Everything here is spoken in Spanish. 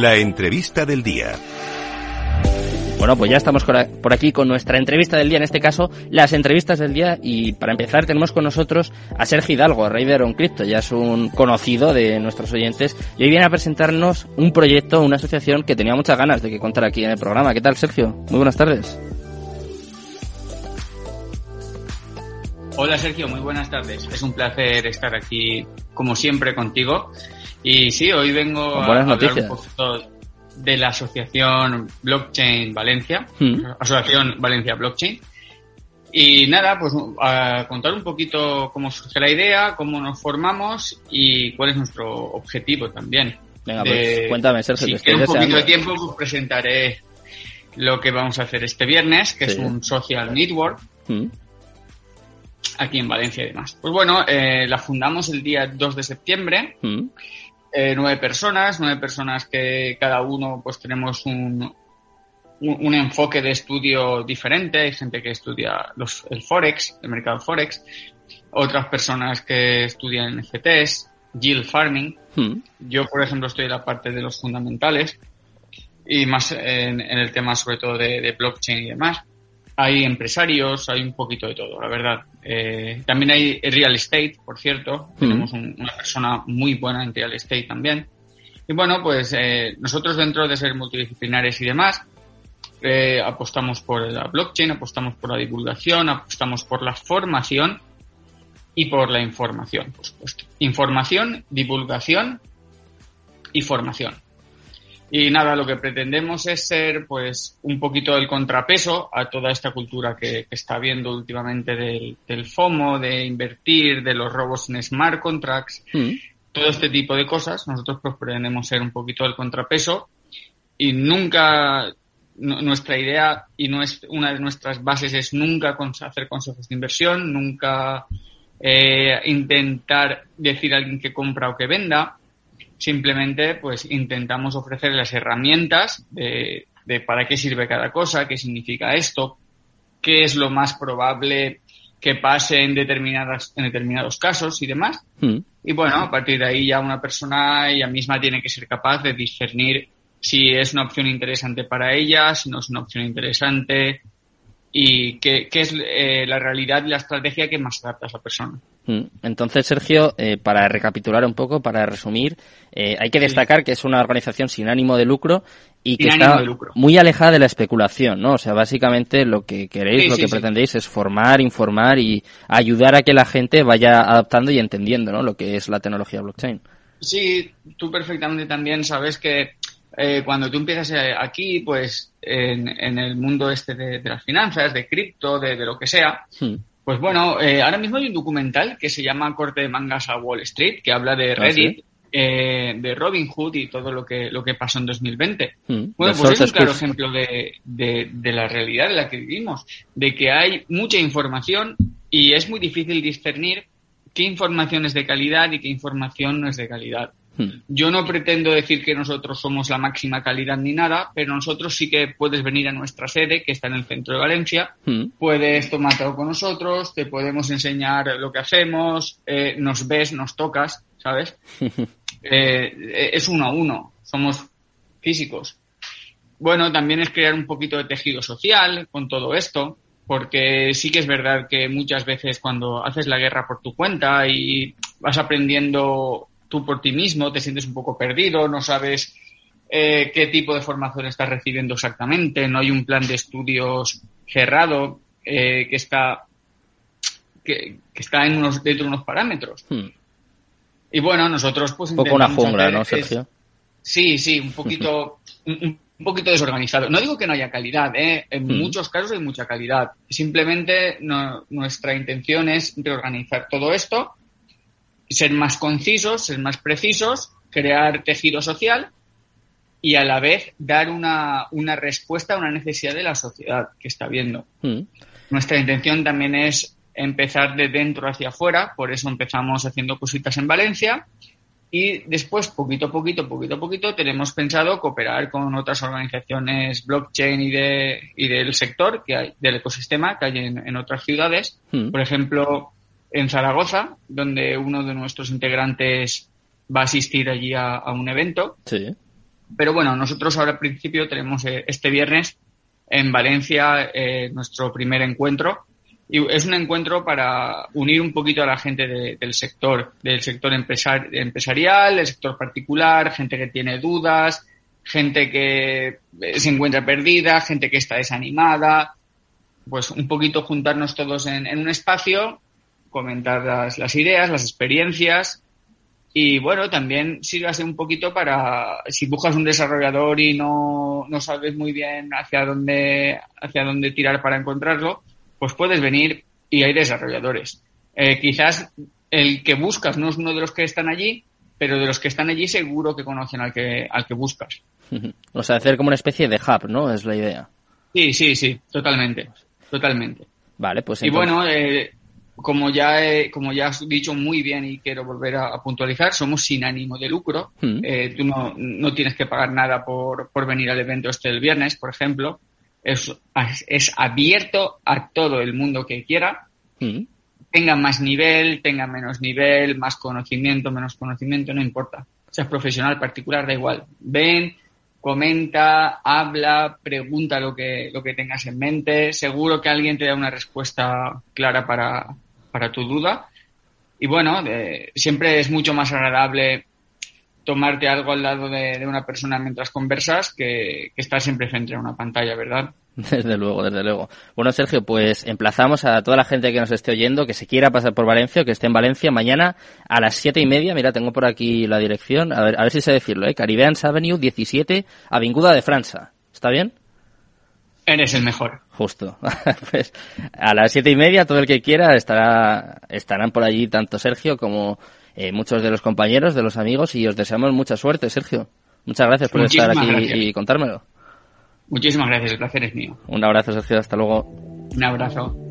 La entrevista del día. Bueno, pues ya estamos por aquí con nuestra entrevista del día, en este caso, las entrevistas del día. Y para empezar, tenemos con nosotros a Sergio Hidalgo, Raider on Crypto. Ya es un conocido de nuestros oyentes. Y hoy viene a presentarnos un proyecto, una asociación que tenía muchas ganas de que contar aquí en el programa. ¿Qué tal, Sergio? Muy buenas tardes. Hola, Sergio. Muy buenas tardes. Es un placer estar aquí, como siempre, contigo. Y sí, hoy vengo a hablar un poquito de la asociación Blockchain Valencia, hmm. Asociación Valencia Blockchain. Y nada, pues a contar un poquito cómo surge la idea, cómo nos formamos y cuál es nuestro objetivo también. Venga, pues cuéntame, Sergio. Si un poquito de tiempo, pues presentaré lo que vamos a hacer este viernes, que es un social network. Hmm. Aquí en Valencia y demás. Pues bueno, eh, la fundamos el día 2 de septiembre. Hmm. Eh, nueve personas, nueve personas que cada uno pues tenemos un, un, enfoque de estudio diferente. Hay gente que estudia los, el Forex, el mercado Forex, otras personas que estudian NFTs, yield farming. Hmm. Yo, por ejemplo, estoy en la parte de los fundamentales y más en, el tema sobre todo de blockchain y demás hay empresarios, hay un poquito de todo, la verdad. Eh, también hay real estate, por cierto. Tenemos una persona muy buena en real estate también. Y bueno, pues eh, nosotros dentro de ser multidisciplinares y demás, eh, apostamos por la blockchain, apostamos por la divulgación, apostamos por la formación y por la información, por supuesto. Información, divulgación y formación. Y nada, lo que pretendemos es ser pues un poquito el contrapeso a toda esta cultura que, está habiendo últimamente del, FOMO, de invertir, de los robos en smart contracts, mm. todo este tipo de cosas. Nosotros pues pretendemos ser un poquito el contrapeso y nunca nuestra idea y una de nuestras bases es nunca hacer consejos de inversión, nunca eh, intentar decir a alguien que compra o que venda simplemente pues intentamos ofrecer las herramientas de, para qué sirve cada cosa, qué significa esto, qué es lo más probable que pase en determinadas en determinados casos y demás. Hmm. Y bueno, a partir de ahí ya una persona ella misma tiene que ser capaz de discernir si es una opción interesante para ella, si no es una opción interesante y qué, qué es eh, la realidad y la estrategia que más adapta a esa persona. Mm. Entonces, Sergio, eh, para recapitular un poco, para resumir, eh, hay que destacar que es una organización sin ánimo de lucro y que está muy alejada de la especulación, ¿no? O sea, básicamente lo que queréis, lo que pretendéis es formar, informar y ayudar a que la gente vaya adaptando y entendiendo, ¿no? Lo que es la tecnología blockchain. Sí, tú perfectamente también sabes que eh, cuando tú empiezas aquí, pues en, el mundo este de, las finanzas, de cripto, de, lo que sea, hmm. Pues bueno, eh, ahora mismo hay un documental que se llama Corte de mangas a Wall Street, que habla de ah, Reddit, eh, de Robin Hood y todo lo que, lo que pasó en 2020. Hmm. Bueno, pues es un claro ejemplo de, de, la realidad en la que vivimos, de que hay mucha información y es muy difícil discernir qué información es de calidad y qué información no es de calidad. Hmm. Yo no pretendo decir que nosotros somos la máxima calidad ni nada, pero nosotros sí que puedes venir a nuestra sede, que está en el centro de Valencia, hmm. puedes tomar algo con nosotros, te podemos enseñar lo que hacemos, eh, nos ves, nos tocas, ¿sabes? Eh, es uno a uno, somos físicos. Bueno, también es crear un poquito de tejido social con todo esto, porque sí que es verdad que muchas veces cuando haces la guerra por tu cuenta y vas aprendiendo tú por ti mismo te sientes un poco perdido, no sabes eh, qué tipo de formación estás recibiendo exactamente, no hay un plan de estudios cerrado eh, que está que, está en unos, dentro de unos parámetros. Hmm. Y bueno, nosotros pues... Un poco una jungla, ¿no, Sergio? sí, sí, un poquito, un, poquito desorganizado. No digo que no haya calidad, ¿eh? en hmm. muchos casos hay mucha calidad. Simplemente nuestra intención es reorganizar todo esto ser más concisos, ser más precisos, crear tejido social y a la vez dar una, una respuesta a una necesidad de la sociedad que está viendo. Mm. Nuestra intención también es empezar de dentro hacia afuera, por eso empezamos haciendo cositas en Valencia y después, poquito a poquito, poquito a poquito, tenemos pensado cooperar con otras organizaciones blockchain y, de, y del sector, que hay, del ecosistema que hay en, otras ciudades. Mm. Por ejemplo, en Zaragoza, donde uno de nuestros integrantes va a asistir allí a, un evento. Sí. Pero bueno, nosotros ahora al principio tenemos eh, este viernes en Valencia eh, nuestro primer encuentro. Y es un encuentro para unir un poquito a la gente del sector, del sector empresarial, del sector particular, gente que tiene dudas, gente que se encuentra perdida, gente que está desanimada, pues un poquito juntarnos todos en, un espacio, comentar las, ideas, las experiencias y bueno, también sírvase un poquito para si buscas un desarrollador y no, no sabes muy bien hacia dónde, hacia dónde tirar para encontrarlo, pues puedes venir y hay desarrolladores. Eh, quizás el que buscas no es uno de los que están allí, pero de los que están allí seguro que conocen al que, al que buscas. O sea, hacer como una especie de hub, ¿no? Es la idea. Sí, sí, sí, totalmente, totalmente. Vale, pues Y bueno, eh, como ya como ya has dicho muy bien y quiero volver a, puntualizar, somos sin ánimo de lucro. Mm. Eh, tú no, no, tienes que pagar nada por, por venir al evento este el viernes, por ejemplo. Es, es abierto a todo el mundo que quiera. Mm. Tenga más nivel, tenga menos nivel, más conocimiento, menos conocimiento, no importa. Seas profesional, particular, da igual. Ven, comenta, habla, pregunta lo que, lo que tengas en mente. Seguro que alguien te da una respuesta clara para, para tu duda. Y bueno, siempre es mucho más agradable tomarte algo al lado de, una persona mientras conversas que, que, estar siempre frente a una pantalla, ¿verdad? Desde luego, desde luego. Bueno, Sergio, pues emplazamos a toda la gente que nos esté oyendo, que se quiera pasar por Valencia, que esté en Valencia mañana a las siete y media. Mira, tengo por aquí la dirección. A ver, a ver si sé decirlo, ¿eh? Caribbeans Avenue 17, Avinguda de Francia. ¿Está bien? Eres el mejor. Justo. pues a las siete y media, todo el que quiera estará, estarán por allí tanto Sergio como eh, muchos de los compañeros, de los amigos, y os deseamos mucha suerte, Sergio. Muchas gracias por estar aquí y contármelo. Muchísimas gracias, el placer es mío. Un abrazo, Sergio, hasta luego. Un abrazo.